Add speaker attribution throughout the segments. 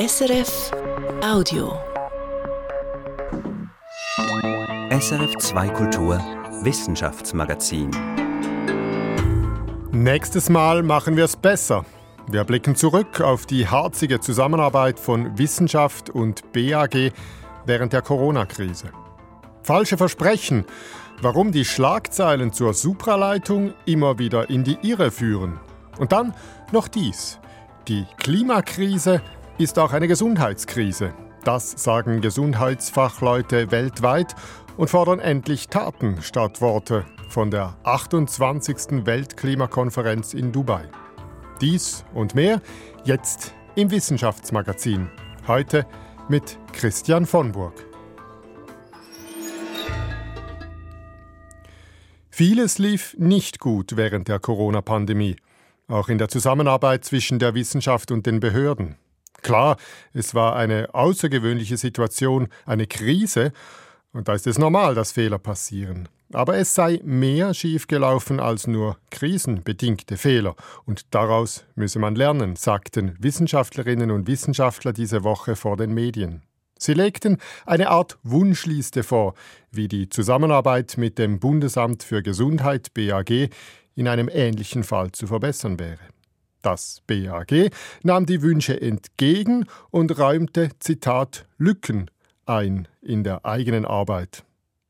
Speaker 1: SRF Audio.
Speaker 2: SRF 2 Kultur Wissenschaftsmagazin.
Speaker 3: Nächstes Mal machen wir es besser. Wir blicken zurück auf die harzige Zusammenarbeit von Wissenschaft und BAG während der Corona-Krise. Falsche Versprechen, warum die Schlagzeilen zur Supraleitung immer wieder in die Irre führen. Und dann noch dies. Die Klimakrise ist auch eine Gesundheitskrise. Das sagen Gesundheitsfachleute weltweit und fordern endlich Taten statt Worte von der 28. Weltklimakonferenz in Dubai. Dies und mehr jetzt im Wissenschaftsmagazin. Heute mit Christian von Burg. Vieles lief nicht gut während der Corona-Pandemie, auch in der Zusammenarbeit zwischen der Wissenschaft und den Behörden. Klar, es war eine außergewöhnliche Situation, eine Krise, und da ist es normal, dass Fehler passieren. Aber es sei mehr schiefgelaufen als nur krisenbedingte Fehler. Und daraus müsse man lernen, sagten Wissenschaftlerinnen und Wissenschaftler diese Woche vor den Medien. Sie legten eine Art Wunschliste vor, wie die Zusammenarbeit mit dem Bundesamt für Gesundheit BAG in einem ähnlichen Fall zu verbessern wäre. Das BAG nahm die Wünsche entgegen und räumte, Zitat, Lücken ein in der eigenen Arbeit.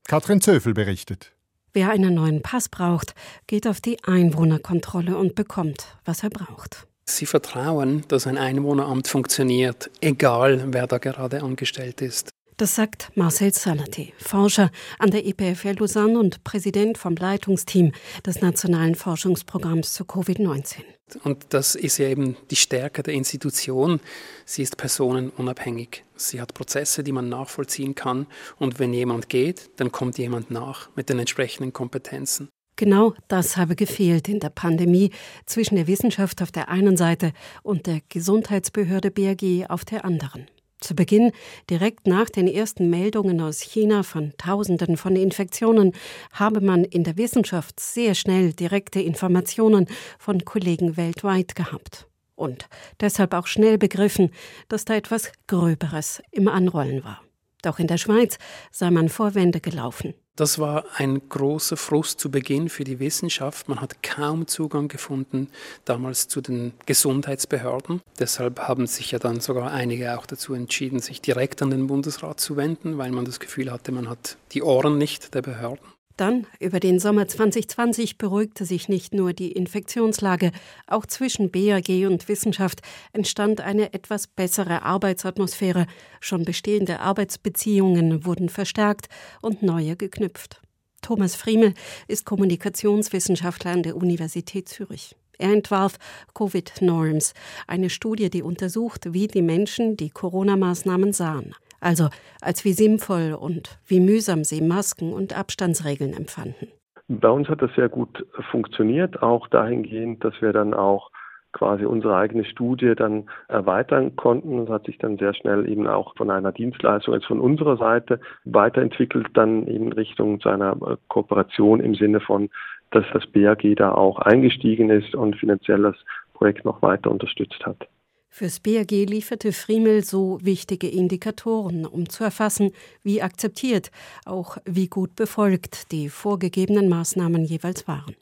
Speaker 3: Katrin Zöfel berichtet.
Speaker 4: Wer einen neuen Pass braucht, geht auf die Einwohnerkontrolle und bekommt, was er braucht.
Speaker 5: Sie vertrauen, dass ein Einwohneramt funktioniert, egal wer da gerade angestellt ist.
Speaker 4: Das sagt Marcel Salati, Forscher an der EPFL Lausanne und Präsident vom Leitungsteam des Nationalen Forschungsprogramms zu Covid-19.
Speaker 5: Und das ist ja eben die Stärke der Institution. Sie ist personenunabhängig. Sie hat Prozesse, die man nachvollziehen kann. Und wenn jemand geht, dann kommt jemand nach mit den entsprechenden Kompetenzen.
Speaker 4: Genau das habe gefehlt in der Pandemie zwischen der Wissenschaft auf der einen Seite und der Gesundheitsbehörde BRG auf der anderen. Zu Beginn, direkt nach den ersten Meldungen aus China von Tausenden von Infektionen, habe man in der Wissenschaft sehr schnell direkte Informationen von Kollegen weltweit gehabt. Und deshalb auch schnell begriffen, dass da etwas Gröberes im Anrollen war. Doch in der Schweiz sei man vor Wände gelaufen.
Speaker 5: Das war ein großer Frust zu Beginn für die Wissenschaft. Man hat kaum Zugang gefunden damals zu den Gesundheitsbehörden. Deshalb haben sich ja dann sogar einige auch dazu entschieden, sich direkt an den Bundesrat zu wenden, weil man das Gefühl hatte, man hat die Ohren nicht der Behörden.
Speaker 4: Dann, über den Sommer 2020, beruhigte sich nicht nur die Infektionslage, auch zwischen BAG und Wissenschaft entstand eine etwas bessere Arbeitsatmosphäre. Schon bestehende Arbeitsbeziehungen wurden verstärkt und neue geknüpft. Thomas Friemel ist Kommunikationswissenschaftler an der Universität Zürich. Er entwarf Covid Norms, eine Studie, die untersucht, wie die Menschen die Corona-Maßnahmen sahen also als wie sinnvoll und wie mühsam sie Masken und Abstandsregeln empfanden.
Speaker 6: Bei uns hat das sehr gut funktioniert, auch dahingehend, dass wir dann auch quasi unsere eigene Studie dann erweitern konnten. Das hat sich dann sehr schnell eben auch von einer Dienstleistung als von unserer Seite weiterentwickelt, dann in Richtung zu einer Kooperation im Sinne von, dass das BAG da auch eingestiegen ist und finanziell das Projekt noch weiter unterstützt hat.
Speaker 4: Fürs BAG lieferte Friemel so wichtige Indikatoren, um zu erfassen, wie akzeptiert, auch wie gut befolgt die vorgegebenen Maßnahmen jeweils waren.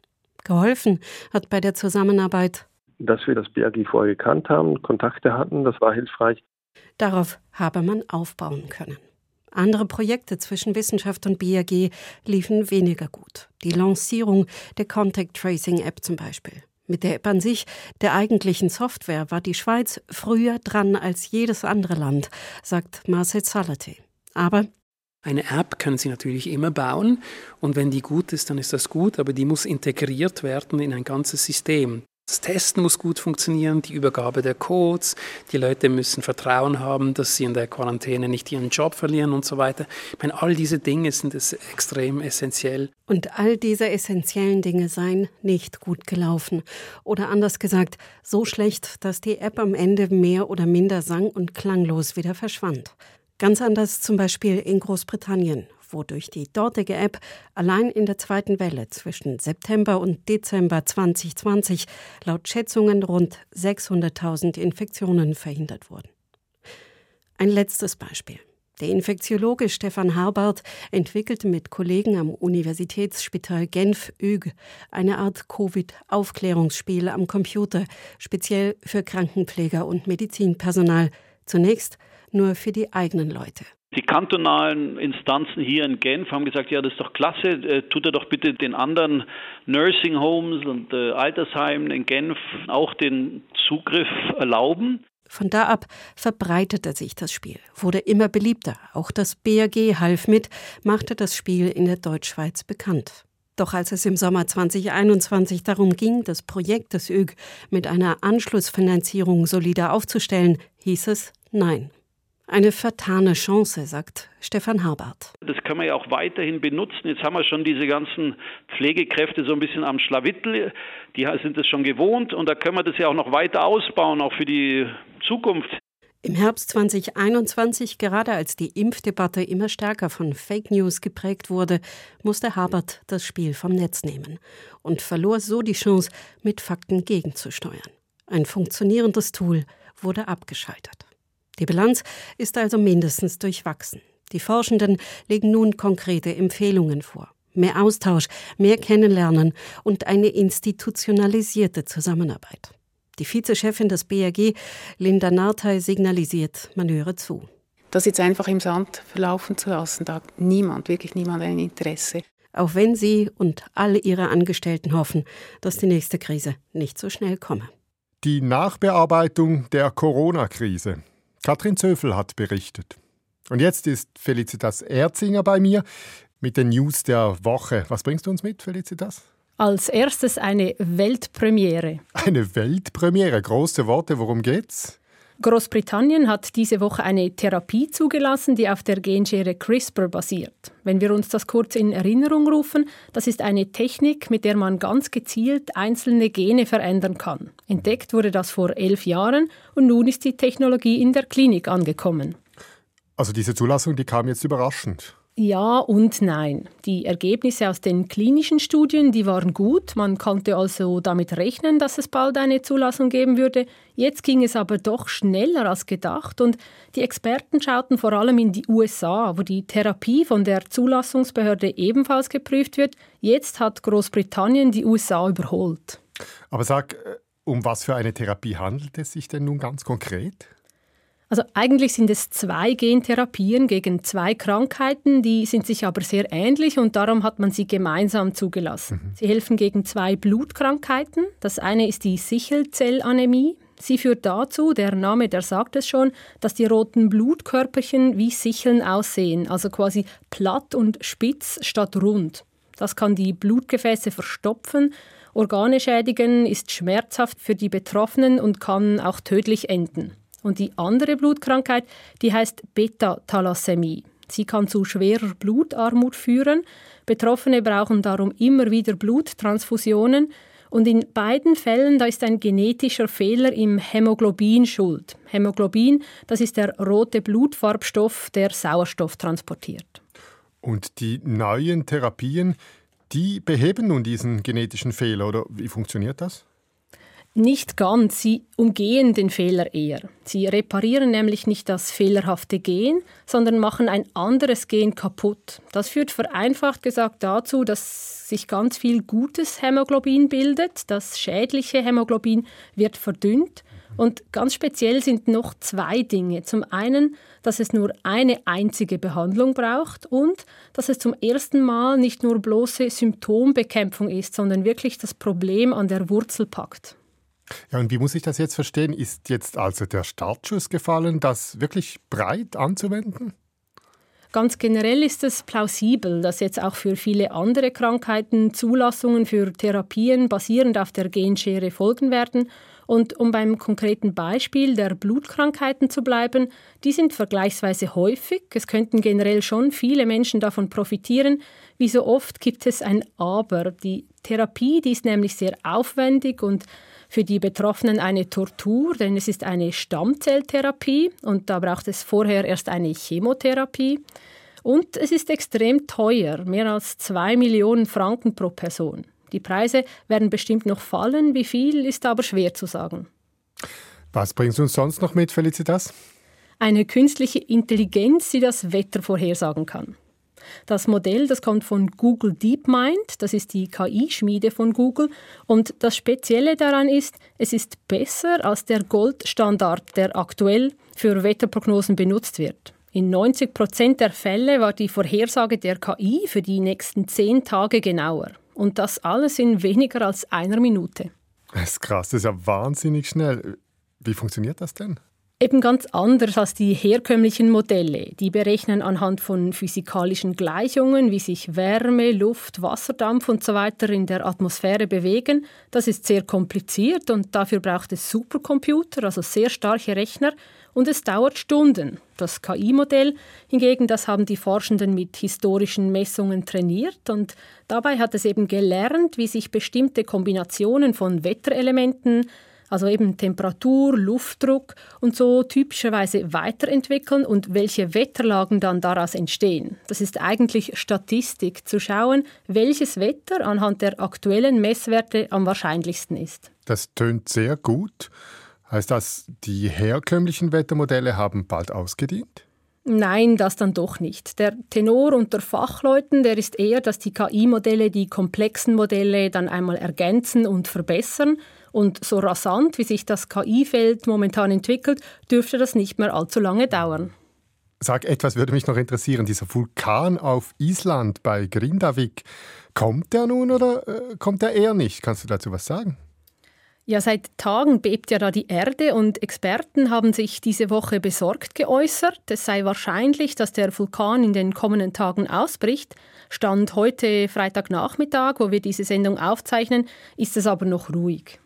Speaker 4: Geholfen hat bei der Zusammenarbeit,
Speaker 6: dass wir das BAG vorher gekannt haben, Kontakte hatten, das war hilfreich.
Speaker 4: Darauf habe man aufbauen können. Andere Projekte zwischen Wissenschaft und BAG liefen weniger gut. Die Lancierung der Contact Tracing App zum Beispiel. Mit der App an sich, der eigentlichen Software, war die Schweiz früher dran als jedes andere Land, sagt Marcel Salate. Aber
Speaker 5: eine App können Sie natürlich immer bauen und wenn die gut ist, dann ist das gut, aber die muss integriert werden in ein ganzes System. Das Testen muss gut funktionieren, die Übergabe der Codes, die Leute müssen Vertrauen haben, dass sie in der Quarantäne nicht ihren Job verlieren und so weiter. Ich meine, all diese Dinge sind extrem essentiell.
Speaker 4: Und all diese essentiellen Dinge seien nicht gut gelaufen. Oder anders gesagt, so schlecht, dass die App am Ende mehr oder minder sang- und klanglos wieder verschwand. Ganz anders zum Beispiel in Großbritannien, wodurch die dortige App allein in der zweiten Welle zwischen September und Dezember 2020 laut Schätzungen rund 600.000 Infektionen verhindert wurden. Ein letztes Beispiel. Der Infektiologe Stefan Harbart entwickelte mit Kollegen am Universitätsspital Genf ÜG eine Art Covid-Aufklärungsspiel am Computer, speziell für Krankenpfleger und Medizinpersonal. Zunächst nur für die eigenen Leute.
Speaker 7: Die kantonalen Instanzen hier in Genf haben gesagt, ja, das ist doch klasse, äh, tut er doch bitte den anderen Nursing Homes und äh, Altersheimen in Genf auch den Zugriff erlauben.
Speaker 4: Von da ab verbreitete sich das Spiel, wurde immer beliebter. Auch das BRG half mit, machte das Spiel in der Deutschschweiz bekannt. Doch als es im Sommer 2021 darum ging, das Projekt des ÖG mit einer Anschlussfinanzierung solider aufzustellen, hieß es Nein. Eine vertane Chance, sagt Stefan Harbart.
Speaker 7: Das kann man ja auch weiterhin benutzen. Jetzt haben wir schon diese ganzen Pflegekräfte so ein bisschen am Schlawittel. Die sind es schon gewohnt und da können wir das ja auch noch weiter ausbauen, auch für die Zukunft.
Speaker 4: Im Herbst 2021, gerade als die Impfdebatte immer stärker von Fake News geprägt wurde, musste Habert das Spiel vom Netz nehmen und verlor so die Chance, mit Fakten gegenzusteuern. Ein funktionierendes Tool wurde abgeschaltet. Die Bilanz ist also mindestens durchwachsen. Die Forschenden legen nun konkrete Empfehlungen vor. Mehr Austausch, mehr Kennenlernen und eine institutionalisierte Zusammenarbeit. Die Vizechefin des BRG, Linda Nartey, signalisiert, man höre zu.
Speaker 8: Das jetzt einfach im Sand verlaufen zu lassen, da hat niemand, wirklich niemand ein Interesse.
Speaker 4: Auch wenn sie und alle ihre Angestellten hoffen, dass die nächste Krise nicht so schnell komme.
Speaker 3: Die Nachbearbeitung der Corona-Krise. Katrin Zöfel hat berichtet. Und jetzt ist Felicitas Erzinger bei mir mit den News der Woche. Was bringst du uns mit, Felicitas?
Speaker 9: Als erstes eine Weltpremiere.
Speaker 3: Eine Weltpremiere, große Worte, worum geht's?
Speaker 9: Großbritannien hat diese Woche eine Therapie zugelassen, die auf der Genschere CRISPR basiert. Wenn wir uns das kurz in Erinnerung rufen, das ist eine Technik, mit der man ganz gezielt einzelne Gene verändern kann. Entdeckt wurde das vor elf Jahren und nun ist die Technologie in der Klinik angekommen.
Speaker 3: Also diese Zulassung, die kam jetzt überraschend.
Speaker 9: Ja und nein. Die Ergebnisse aus den klinischen Studien, die waren gut. Man konnte also damit rechnen, dass es bald eine Zulassung geben würde. Jetzt ging es aber doch schneller als gedacht und die Experten schauten vor allem in die USA, wo die Therapie von der Zulassungsbehörde ebenfalls geprüft wird. Jetzt hat Großbritannien die USA überholt.
Speaker 3: Aber sag, äh, um was für eine Therapie handelt es sich denn nun ganz konkret?
Speaker 9: Also eigentlich sind es zwei Gentherapien gegen zwei Krankheiten, die sind sich aber sehr ähnlich und darum hat man sie gemeinsam zugelassen. Mhm. Sie helfen gegen zwei Blutkrankheiten. Das eine ist die Sichelzellanämie. Sie führt dazu, der Name, der sagt es schon, dass die roten Blutkörperchen wie Sicheln aussehen, also quasi platt und spitz statt rund. Das kann die Blutgefäße verstopfen, Organe schädigen, ist schmerzhaft für die Betroffenen und kann auch tödlich enden. Und die andere Blutkrankheit, die heißt Beta-Thalassämie. Sie kann zu schwerer Blutarmut führen. Betroffene brauchen darum immer wieder Bluttransfusionen. Und in beiden Fällen da ist ein genetischer Fehler im Hämoglobin schuld. Hämoglobin, das ist der rote Blutfarbstoff, der Sauerstoff transportiert.
Speaker 3: Und die neuen Therapien, die beheben nun diesen genetischen Fehler, oder wie funktioniert das?
Speaker 9: Nicht ganz, sie umgehen den Fehler eher. Sie reparieren nämlich nicht das fehlerhafte Gen, sondern machen ein anderes Gen kaputt. Das führt vereinfacht gesagt dazu, dass sich ganz viel gutes Hämoglobin bildet, das schädliche Hämoglobin wird verdünnt. Und ganz speziell sind noch zwei Dinge. Zum einen, dass es nur eine einzige Behandlung braucht und dass es zum ersten Mal nicht nur bloße Symptombekämpfung ist, sondern wirklich das Problem an der Wurzel packt.
Speaker 3: Ja, und wie muss ich das jetzt verstehen? Ist jetzt also der Startschuss gefallen, das wirklich breit anzuwenden?
Speaker 9: Ganz generell ist es plausibel, dass jetzt auch für viele andere Krankheiten Zulassungen für Therapien basierend auf der Genschere folgen werden. Und um beim konkreten Beispiel der Blutkrankheiten zu bleiben, die sind vergleichsweise häufig. Es könnten generell schon viele Menschen davon profitieren. Wie so oft gibt es ein Aber. Die Therapie, die ist nämlich sehr aufwendig und für die Betroffenen eine Tortur, denn es ist eine Stammzelltherapie und da braucht es vorher erst eine Chemotherapie. Und es ist extrem teuer, mehr als zwei Millionen Franken pro Person. Die Preise werden bestimmt noch fallen, wie viel ist aber schwer zu sagen.
Speaker 3: Was bringst du uns sonst noch mit, Felicitas?
Speaker 9: eine künstliche Intelligenz, die das Wetter vorhersagen kann. Das Modell, das kommt von Google DeepMind, das ist die KI-Schmiede von Google. Und das Spezielle daran ist, es ist besser als der Goldstandard, der aktuell für Wetterprognosen benutzt wird. In 90 Prozent der Fälle war die Vorhersage der KI für die nächsten zehn Tage genauer. Und das alles in weniger als einer Minute.
Speaker 3: Das ist krass, das ist ja wahnsinnig schnell. Wie funktioniert das denn?
Speaker 9: Eben ganz anders als die herkömmlichen Modelle. Die berechnen anhand von physikalischen Gleichungen, wie sich Wärme, Luft, Wasserdampf und so weiter in der Atmosphäre bewegen. Das ist sehr kompliziert und dafür braucht es Supercomputer, also sehr starke Rechner. Und es dauert Stunden. Das KI-Modell hingegen, das haben die Forschenden mit historischen Messungen trainiert und dabei hat es eben gelernt, wie sich bestimmte Kombinationen von Wetterelementen, also eben Temperatur, Luftdruck und so typischerweise weiterentwickeln und welche Wetterlagen dann daraus entstehen. Das ist eigentlich Statistik, zu schauen, welches Wetter anhand der aktuellen Messwerte am wahrscheinlichsten ist.
Speaker 3: Das tönt sehr gut. Heißt das, die herkömmlichen Wettermodelle haben bald ausgedient?
Speaker 9: Nein, das dann doch nicht. Der Tenor unter Fachleuten, der ist eher, dass die KI-Modelle die komplexen Modelle dann einmal ergänzen und verbessern und so rasant, wie sich das KI-Feld momentan entwickelt, dürfte das nicht mehr allzu lange dauern.
Speaker 3: Sag etwas, würde mich noch interessieren. Dieser Vulkan auf Island bei Grindavik, kommt der nun oder äh, kommt der eher nicht? Kannst du dazu was sagen?
Speaker 9: Ja, seit Tagen bebt ja da die Erde und Experten haben sich diese Woche besorgt geäußert. Es sei wahrscheinlich, dass der Vulkan in den kommenden Tagen ausbricht. Stand heute Freitagnachmittag, wo wir diese Sendung aufzeichnen, ist es aber noch ruhig.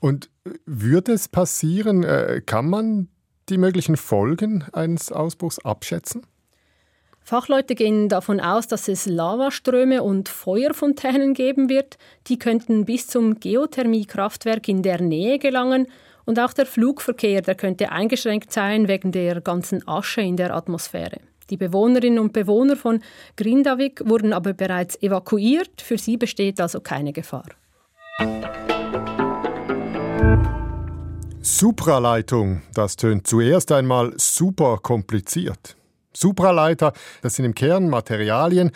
Speaker 3: Und äh, würde es passieren, äh, kann man die möglichen Folgen eines Ausbruchs abschätzen?
Speaker 9: Fachleute gehen davon aus, dass es Lavaströme und Feuerfontänen geben wird. Die könnten bis zum Geothermiekraftwerk in der Nähe gelangen. Und auch der Flugverkehr, der könnte eingeschränkt sein wegen der ganzen Asche in der Atmosphäre. Die Bewohnerinnen und Bewohner von Grindavik wurden aber bereits evakuiert. Für sie besteht also keine Gefahr.
Speaker 3: Supraleitung, das tönt zuerst einmal super kompliziert. Supraleiter, das sind im Kern Materialien,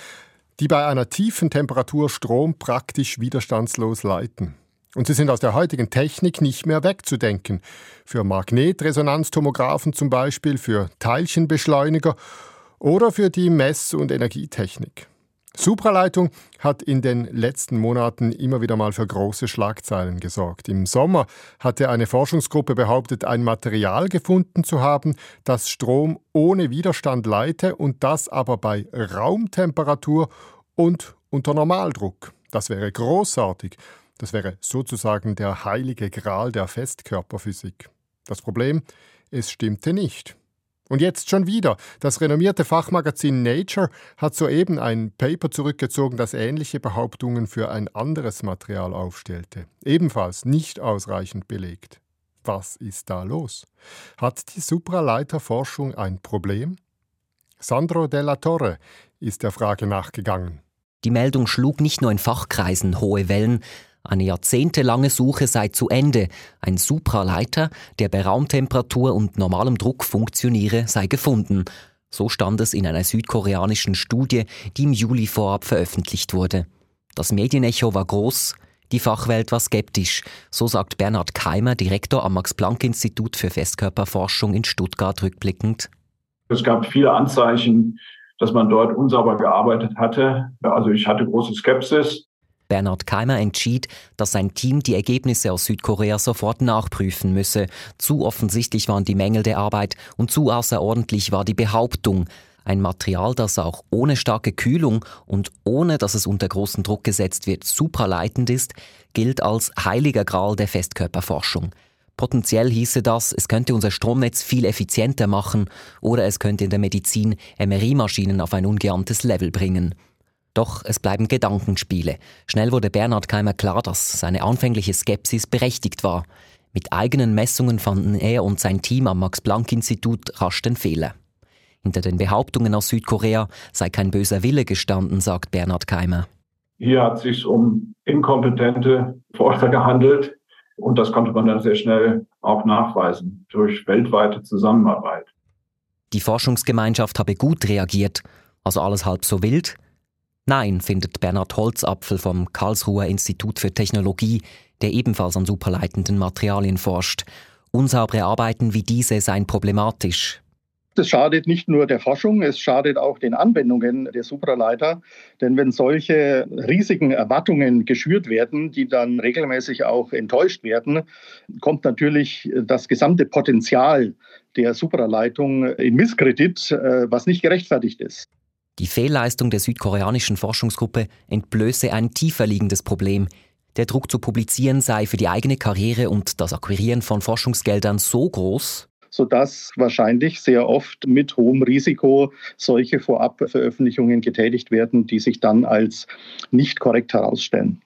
Speaker 3: die bei einer tiefen Temperatur Strom praktisch widerstandslos leiten. Und sie sind aus der heutigen Technik nicht mehr wegzudenken. Für Magnetresonanztomographen zum Beispiel, für Teilchenbeschleuniger oder für die Mess- und Energietechnik. Supraleitung hat in den letzten Monaten immer wieder mal für große Schlagzeilen gesorgt. Im Sommer hatte eine Forschungsgruppe behauptet, ein Material gefunden zu haben, das Strom ohne Widerstand leite und das aber bei Raumtemperatur und unter Normaldruck. Das wäre großartig. Das wäre sozusagen der heilige Gral der Festkörperphysik. Das Problem, es stimmte nicht. Und jetzt schon wieder. Das renommierte Fachmagazin Nature hat soeben ein Paper zurückgezogen, das ähnliche Behauptungen für ein anderes Material aufstellte. Ebenfalls nicht ausreichend belegt. Was ist da los? Hat die Supraleiterforschung ein Problem? Sandro Della Torre ist der Frage nachgegangen.
Speaker 10: Die Meldung schlug nicht nur in Fachkreisen hohe Wellen, eine jahrzehntelange Suche sei zu Ende. Ein Supraleiter, der bei Raumtemperatur und normalem Druck funktioniere, sei gefunden. So stand es in einer südkoreanischen Studie, die im Juli vorab veröffentlicht wurde. Das Medienecho war groß, die Fachwelt war skeptisch, so sagt Bernhard Keimer, Direktor am Max-Planck-Institut für Festkörperforschung in Stuttgart rückblickend.
Speaker 11: Es gab viele Anzeichen, dass man dort unsauber gearbeitet hatte. Also ich hatte große Skepsis.
Speaker 10: Bernhard Keimer entschied, dass sein Team die Ergebnisse aus Südkorea sofort nachprüfen müsse. Zu offensichtlich waren die Mängel der Arbeit und zu außerordentlich war die Behauptung. Ein Material, das auch ohne starke Kühlung und ohne dass es unter großen Druck gesetzt wird, supraleitend ist, gilt als heiliger Gral der Festkörperforschung. Potenziell hieße das, es könnte unser Stromnetz viel effizienter machen oder es könnte in der Medizin MRI-Maschinen auf ein ungeahntes Level bringen. Doch es bleiben Gedankenspiele. Schnell wurde Bernhard Keimer klar, dass seine anfängliche Skepsis berechtigt war. Mit eigenen Messungen fanden er und sein Team am Max-Planck-Institut rasch den Fehler. Hinter den Behauptungen aus Südkorea sei kein böser Wille gestanden, sagt Bernhard Keimer.
Speaker 11: Hier hat es sich um inkompetente Forscher gehandelt und das konnte man dann sehr schnell auch nachweisen durch weltweite Zusammenarbeit.
Speaker 10: Die Forschungsgemeinschaft habe gut reagiert, also alles halb so wild. Nein, findet Bernhard Holzapfel vom Karlsruher Institut für Technologie, der ebenfalls an superleitenden Materialien forscht. Unsaubere Arbeiten wie diese seien problematisch.
Speaker 12: Das schadet nicht nur der Forschung, es schadet auch den Anwendungen der Supraleiter. Denn wenn solche riesigen Erwartungen geschürt werden, die dann regelmäßig auch enttäuscht werden, kommt natürlich das gesamte Potenzial der Supraleitung in Misskredit, äh, was nicht gerechtfertigt ist.
Speaker 10: Die Fehlleistung der südkoreanischen Forschungsgruppe entblöße ein tiefer liegendes Problem. Der Druck zu publizieren sei für die eigene Karriere und das Akquirieren von Forschungsgeldern so groß,
Speaker 12: sodass wahrscheinlich sehr oft mit hohem Risiko solche Vorabveröffentlichungen getätigt werden, die sich dann als nicht korrekt herausstellen.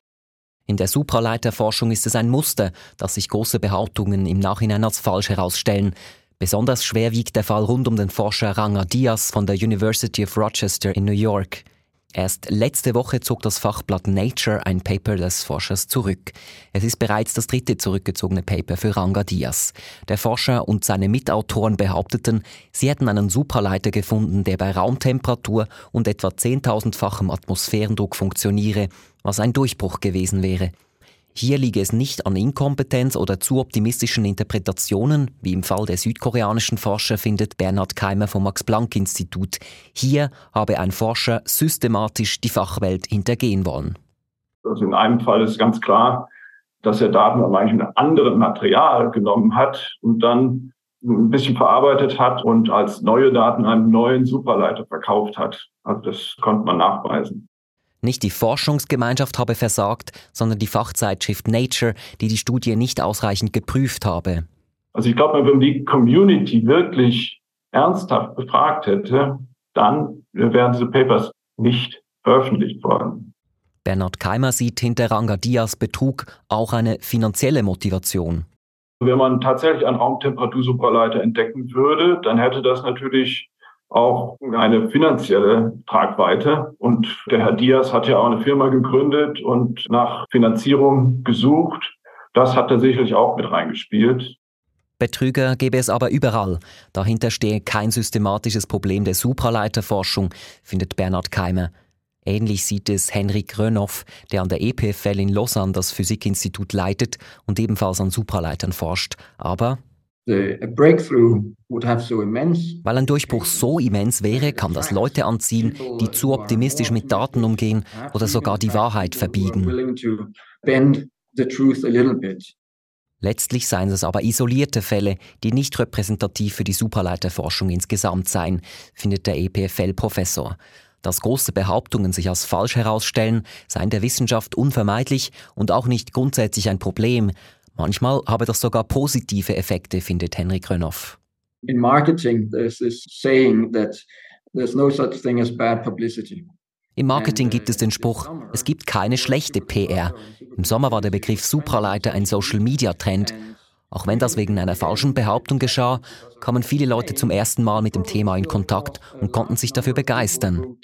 Speaker 10: In der Supraleiterforschung ist es ein Muster, dass sich große Behauptungen im Nachhinein als falsch herausstellen. Besonders schwer wiegt der Fall rund um den Forscher Ranga Diaz von der University of Rochester in New York. Erst letzte Woche zog das Fachblatt Nature ein Paper des Forschers zurück. Es ist bereits das dritte zurückgezogene Paper für Ranga Diaz. Der Forscher und seine Mitautoren behaupteten, sie hätten einen Superleiter gefunden, der bei Raumtemperatur und etwa 10.000-fachem Atmosphärendruck funktioniere, was ein Durchbruch gewesen wäre. Hier liege es nicht an Inkompetenz oder zu optimistischen Interpretationen, wie im Fall der südkoreanischen Forscher findet Bernhard Keimer vom Max-Planck-Institut. Hier habe ein Forscher systematisch die Fachwelt hintergehen wollen.
Speaker 11: Also in einem Fall ist ganz klar, dass er Daten aus einem anderen Material genommen hat und dann ein bisschen verarbeitet hat und als neue Daten einen neuen Superleiter verkauft hat. Also das konnte man nachweisen.
Speaker 10: Nicht die Forschungsgemeinschaft habe versagt, sondern die Fachzeitschrift Nature, die die Studie nicht ausreichend geprüft habe.
Speaker 11: Also ich glaube, wenn man die Community wirklich ernsthaft befragt hätte, dann wären diese Papers nicht veröffentlicht worden.
Speaker 10: Bernhard Keimer sieht hinter Ranga Diaz Betrug auch eine finanzielle Motivation.
Speaker 11: Wenn man tatsächlich einen Raumtemperatursuperleiter entdecken würde, dann hätte das natürlich auch eine finanzielle Tragweite. Und der Herr Diaz hat ja auch eine Firma gegründet und nach Finanzierung gesucht. Das hat er sicherlich auch mit reingespielt.
Speaker 10: Betrüger gäbe es aber überall. Dahinter stehe kein systematisches Problem der Supraleiterforschung, findet Bernhard Keimer. Ähnlich sieht es Henrik Rönoff, der an der EPFL in Lausanne das Physikinstitut leitet und ebenfalls an Supraleitern forscht. Aber weil ein Durchbruch so immens wäre, kann das Leute anziehen, die zu optimistisch mit Daten umgehen oder sogar die Wahrheit verbiegen. Letztlich seien es aber isolierte Fälle, die nicht repräsentativ für die Superleiterforschung insgesamt seien, findet der EPFL-Professor. Dass große Behauptungen sich als falsch herausstellen, sei in der Wissenschaft unvermeidlich und auch nicht grundsätzlich ein Problem, Manchmal habe das sogar positive Effekte, findet Henrik Rönnoff.
Speaker 13: In marketing, there's this saying that there's no such thing as bad publicity.
Speaker 10: Im Marketing gibt es den Spruch, es gibt keine schlechte PR. Im Sommer war der Begriff Supraleiter ein Social-Media-Trend. Auch wenn das wegen einer falschen Behauptung geschah, kamen viele Leute zum ersten Mal mit dem Thema in Kontakt und konnten sich dafür begeistern.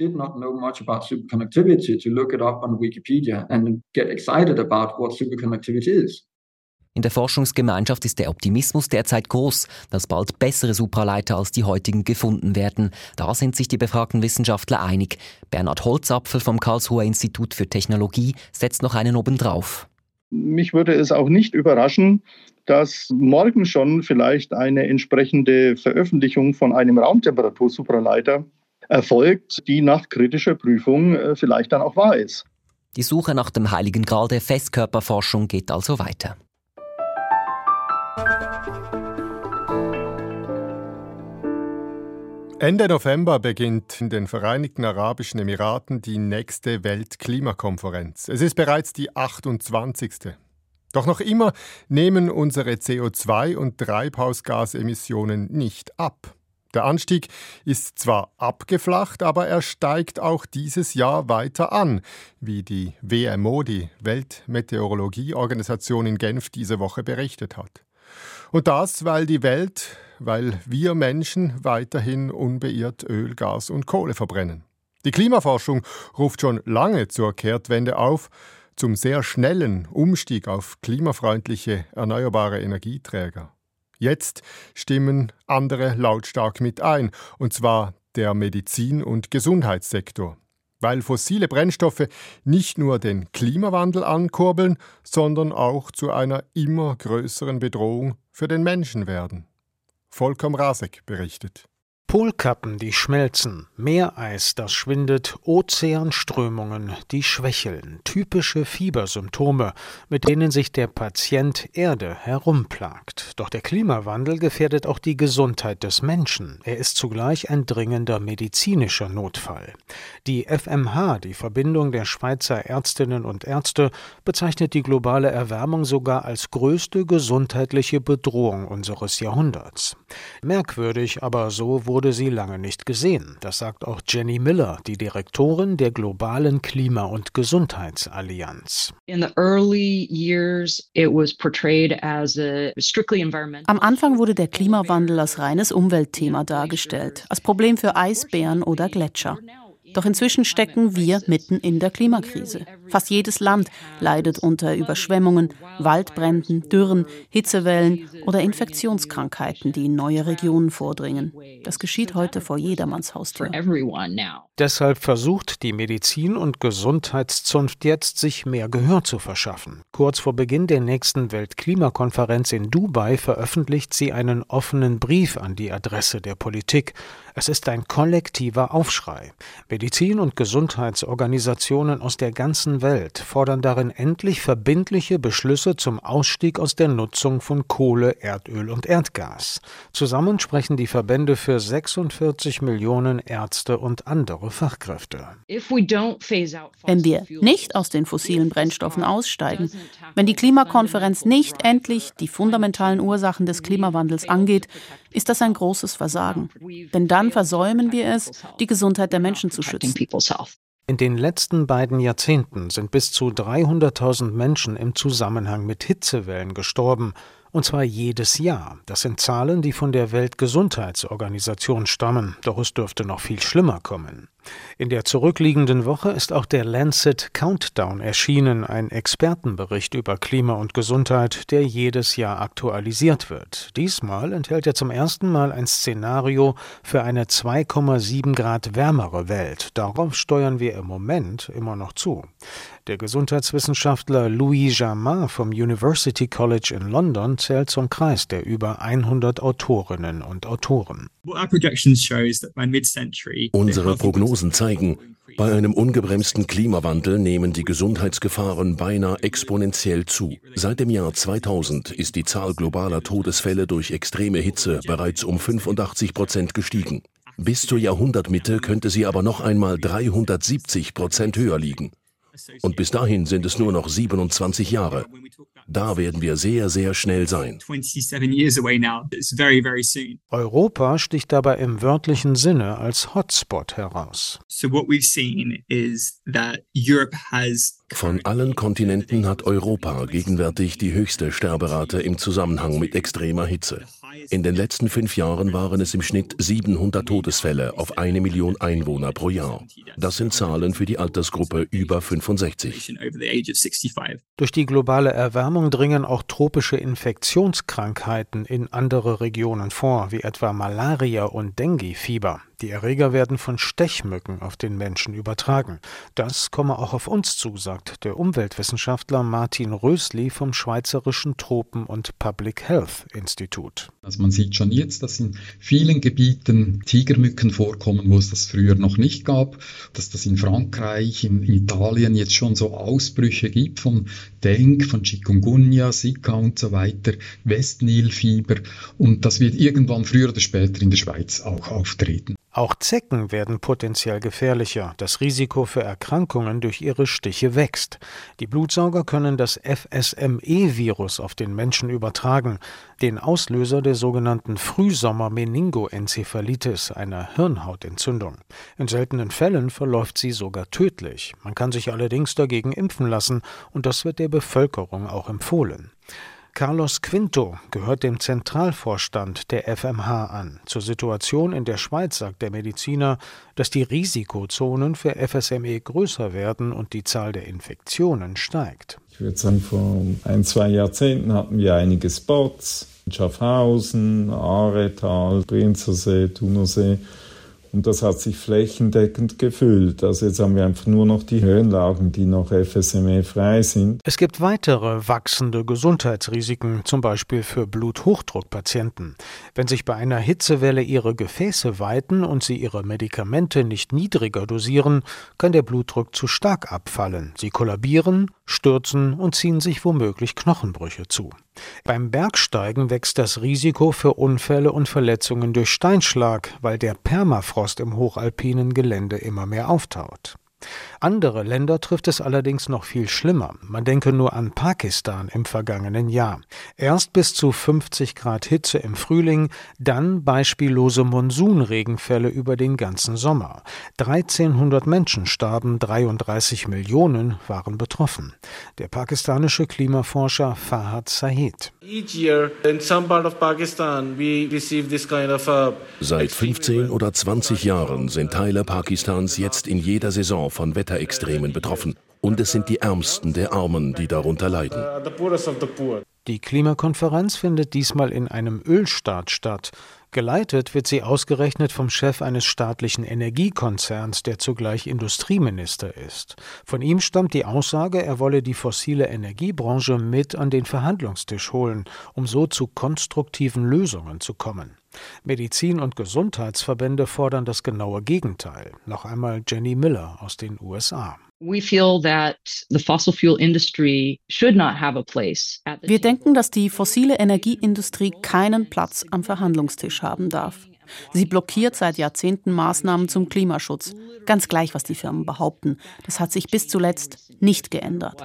Speaker 10: In der Forschungsgemeinschaft ist der Optimismus derzeit groß, dass bald bessere Supraleiter als die heutigen gefunden werden. Da sind sich die befragten Wissenschaftler einig. Bernhard Holzapfel vom Karlsruher Institut für Technologie setzt noch einen obendrauf.
Speaker 12: Mich würde es auch nicht überraschen, dass morgen schon vielleicht eine entsprechende Veröffentlichung von einem Raumtemperatursupraleiter erfolgt, die nach kritischer Prüfung äh, vielleicht dann auch wahr ist.
Speaker 10: Die Suche nach dem heiligen Gral der Festkörperforschung geht also weiter.
Speaker 3: Ende November beginnt in den Vereinigten Arabischen Emiraten die nächste Weltklimakonferenz. Es ist bereits die 28. Doch noch immer nehmen unsere CO2- und Treibhausgasemissionen nicht ab. Der Anstieg ist zwar abgeflacht, aber er steigt auch dieses Jahr weiter an, wie die WMO, die Weltmeteorologieorganisation in Genf, diese Woche berichtet hat. Und das, weil die Welt, weil wir Menschen weiterhin unbeirrt Öl, Gas und Kohle verbrennen. Die Klimaforschung ruft schon lange zur Kehrtwende auf, zum sehr schnellen Umstieg auf klimafreundliche erneuerbare Energieträger. Jetzt stimmen andere lautstark mit ein, und zwar der Medizin- und Gesundheitssektor, weil fossile Brennstoffe nicht nur den Klimawandel ankurbeln, sondern auch zu einer immer größeren Bedrohung für den Menschen werden. Volker Rasek berichtet.
Speaker 14: Polkappen, die schmelzen, Meereis, das schwindet, Ozeanströmungen, die schwächeln, typische Fiebersymptome, mit denen sich der Patient Erde herumplagt. Doch der Klimawandel gefährdet auch die Gesundheit des Menschen. Er ist zugleich ein dringender medizinischer Notfall. Die FMH, die Verbindung der Schweizer Ärztinnen und Ärzte, bezeichnet die globale Erwärmung sogar als größte gesundheitliche Bedrohung unseres Jahrhunderts. Merkwürdig, aber so wurde wurde sie lange nicht gesehen. Das sagt auch Jenny Miller, die Direktorin der globalen Klima- und Gesundheitsallianz.
Speaker 15: Am Anfang wurde der Klimawandel als reines Umweltthema dargestellt, als Problem für Eisbären oder Gletscher. Doch inzwischen stecken wir mitten in der Klimakrise. Fast jedes Land leidet unter Überschwemmungen, Waldbränden, Dürren, Hitzewellen oder Infektionskrankheiten, die in neue Regionen vordringen. Das geschieht heute vor jedermanns Haustür.
Speaker 14: Deshalb versucht die Medizin- und Gesundheitszunft jetzt, sich mehr Gehör zu verschaffen. Kurz vor Beginn der nächsten Weltklimakonferenz in Dubai veröffentlicht sie einen offenen Brief an die Adresse der Politik. Es ist ein kollektiver Aufschrei. Medizin- und Gesundheitsorganisationen aus der ganzen Welt fordern darin endlich verbindliche Beschlüsse zum Ausstieg aus der Nutzung von Kohle, Erdöl und Erdgas. Zusammen sprechen die Verbände für 46 Millionen Ärzte und andere Fachkräfte.
Speaker 15: Wenn wir nicht aus den fossilen Brennstoffen aussteigen, wenn die Klimakonferenz nicht endlich die fundamentalen Ursachen des Klimawandels angeht, ist das ein großes Versagen. Denn dann versäumen wir es, die Gesundheit der Menschen zu schützen.
Speaker 14: In den letzten beiden Jahrzehnten sind bis zu 300.000 Menschen im Zusammenhang mit Hitzewellen gestorben und zwar jedes Jahr. Das sind Zahlen, die von der Weltgesundheitsorganisation stammen. Doch es dürfte noch viel schlimmer kommen. In der zurückliegenden Woche ist auch der Lancet Countdown erschienen, ein Expertenbericht über Klima und Gesundheit, der jedes Jahr aktualisiert wird. Diesmal enthält er zum ersten Mal ein Szenario für eine 2,7 Grad wärmere Welt. Darauf steuern wir im Moment immer noch zu. Der Gesundheitswissenschaftler Louis Jamin vom University College in London zählt zum Kreis der über 100 Autorinnen und Autoren.
Speaker 16: Unsere Prognosen zeigen, bei einem ungebremsten Klimawandel nehmen die Gesundheitsgefahren beinahe exponentiell zu. Seit dem Jahr 2000 ist die Zahl globaler Todesfälle durch extreme Hitze bereits um 85 Prozent gestiegen. Bis zur Jahrhundertmitte könnte sie aber noch einmal 370 Prozent höher liegen. Und bis dahin sind es nur noch 27 Jahre. Da werden wir sehr, sehr schnell sein.
Speaker 14: Europa sticht dabei im wörtlichen Sinne als Hotspot heraus.
Speaker 16: Von allen Kontinenten hat Europa gegenwärtig die höchste Sterberate im Zusammenhang mit extremer Hitze. In den letzten fünf Jahren waren es im Schnitt 700 Todesfälle auf eine Million Einwohner pro Jahr. Das sind Zahlen für die Altersgruppe über 65.
Speaker 14: Durch die globale Erwärmung dringen auch tropische Infektionskrankheiten in andere Regionen vor, wie etwa Malaria und Dengue-Fieber. Die Erreger werden von Stechmücken auf den Menschen übertragen. Das komme auch auf uns zu, sagt der Umweltwissenschaftler Martin Rösli vom Schweizerischen Tropen- und Public Health Institut.
Speaker 17: Also man sieht schon jetzt, dass in vielen Gebieten Tigermücken vorkommen, wo es das früher noch nicht gab, dass das in Frankreich, in Italien jetzt schon so Ausbrüche gibt von Dengue, von Chikungunya, Zika und so weiter, Westnilfieber und das wird irgendwann früher oder später in der Schweiz auch auftreten.
Speaker 14: Auch Zecken werden potenziell gefährlicher. Das Risiko für Erkrankungen durch ihre Stiche wächst. Die Blutsauger können das FSME-Virus auf den Menschen übertragen, den Auslöser der sogenannten Frühsommer-Meningoenzephalitis, einer Hirnhautentzündung. In seltenen Fällen verläuft sie sogar tödlich. Man kann sich allerdings dagegen impfen lassen, und das wird der Bevölkerung auch empfohlen. Carlos Quinto gehört dem Zentralvorstand der FMH an. Zur Situation in der Schweiz sagt der Mediziner, dass die Risikozonen für FSME größer werden und die Zahl der Infektionen steigt.
Speaker 18: Ich würde sagen, vor ein, zwei Jahrzehnten hatten wir einige Spots. Schaffhausen, Aretal, Brinzersee, Thunersee. Und das hat sich flächendeckend gefüllt. Also jetzt haben wir einfach nur noch die Höhenlagen, die noch FSME-frei sind.
Speaker 14: Es gibt weitere wachsende Gesundheitsrisiken, zum Beispiel für Bluthochdruckpatienten. Wenn sich bei einer Hitzewelle ihre Gefäße weiten und sie ihre Medikamente nicht niedriger dosieren, kann der Blutdruck zu stark abfallen. Sie kollabieren, stürzen und ziehen sich womöglich Knochenbrüche zu. Beim Bergsteigen wächst das Risiko für Unfälle und Verletzungen durch Steinschlag, weil der Permafrost im hochalpinen Gelände immer mehr auftaut. Andere Länder trifft es allerdings noch viel schlimmer. Man denke nur an Pakistan im vergangenen Jahr. Erst bis zu 50 Grad Hitze im Frühling, dann beispiellose Monsunregenfälle über den ganzen Sommer. 1300 Menschen starben, 33 Millionen waren betroffen. Der pakistanische Klimaforscher Fahad Said.
Speaker 16: Seit 15 oder 20 Jahren sind Teile Pakistans jetzt in jeder Saison von Wetterextremen betroffen. Und es sind die Ärmsten der Armen, die darunter leiden.
Speaker 14: Die Klimakonferenz findet diesmal in einem Ölstaat statt. Geleitet wird sie ausgerechnet vom Chef eines staatlichen Energiekonzerns, der zugleich Industrieminister ist. Von ihm stammt die Aussage, er wolle die fossile Energiebranche mit an den Verhandlungstisch holen, um so zu konstruktiven Lösungen zu kommen. Medizin- und Gesundheitsverbände fordern das genaue Gegenteil. Noch einmal Jenny Miller aus den USA.
Speaker 15: Wir denken, dass die fossile Energieindustrie keinen Platz am Verhandlungstisch haben darf. Sie blockiert seit Jahrzehnten Maßnahmen zum Klimaschutz. Ganz gleich, was die Firmen behaupten. Das hat sich bis zuletzt nicht geändert.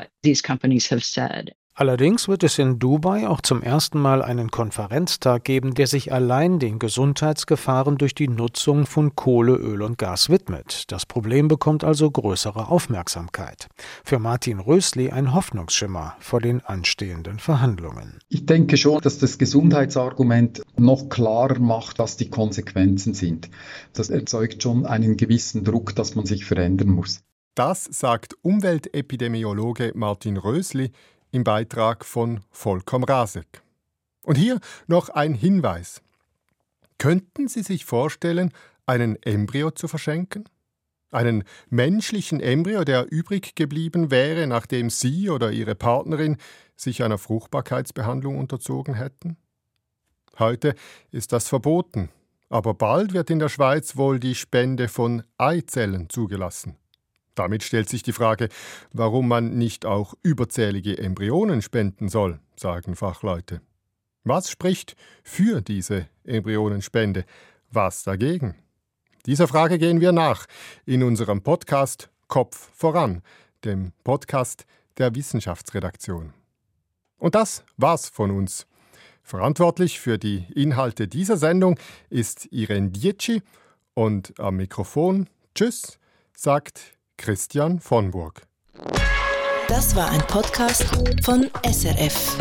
Speaker 14: Allerdings wird es in Dubai auch zum ersten Mal einen Konferenztag geben, der sich allein den Gesundheitsgefahren durch die Nutzung von Kohle, Öl und Gas widmet. Das Problem bekommt also größere Aufmerksamkeit. Für Martin Rösli ein Hoffnungsschimmer vor den anstehenden Verhandlungen.
Speaker 17: Ich denke schon, dass das Gesundheitsargument noch klarer macht, was die Konsequenzen sind. Das erzeugt schon einen gewissen Druck, dass man sich verändern muss.
Speaker 3: Das sagt Umweltepidemiologe Martin Rösli im Beitrag von Volkom Rasek. Und hier noch ein Hinweis. Könnten Sie sich vorstellen, einen Embryo zu verschenken? Einen menschlichen Embryo, der übrig geblieben wäre, nachdem Sie oder Ihre Partnerin sich einer Fruchtbarkeitsbehandlung unterzogen hätten? Heute ist das verboten, aber bald wird in der Schweiz wohl die Spende von Eizellen zugelassen. Damit stellt sich die Frage, warum man nicht auch überzählige Embryonen spenden soll, sagen Fachleute. Was spricht für diese Embryonenspende? Was dagegen? Dieser Frage gehen wir nach in unserem Podcast Kopf voran, dem Podcast der Wissenschaftsredaktion. Und das war's von uns. Verantwortlich für die Inhalte dieser Sendung ist Irene Dietschi und am Mikrofon Tschüss, sagt Christian von Burg.
Speaker 1: Das war ein Podcast von SRF.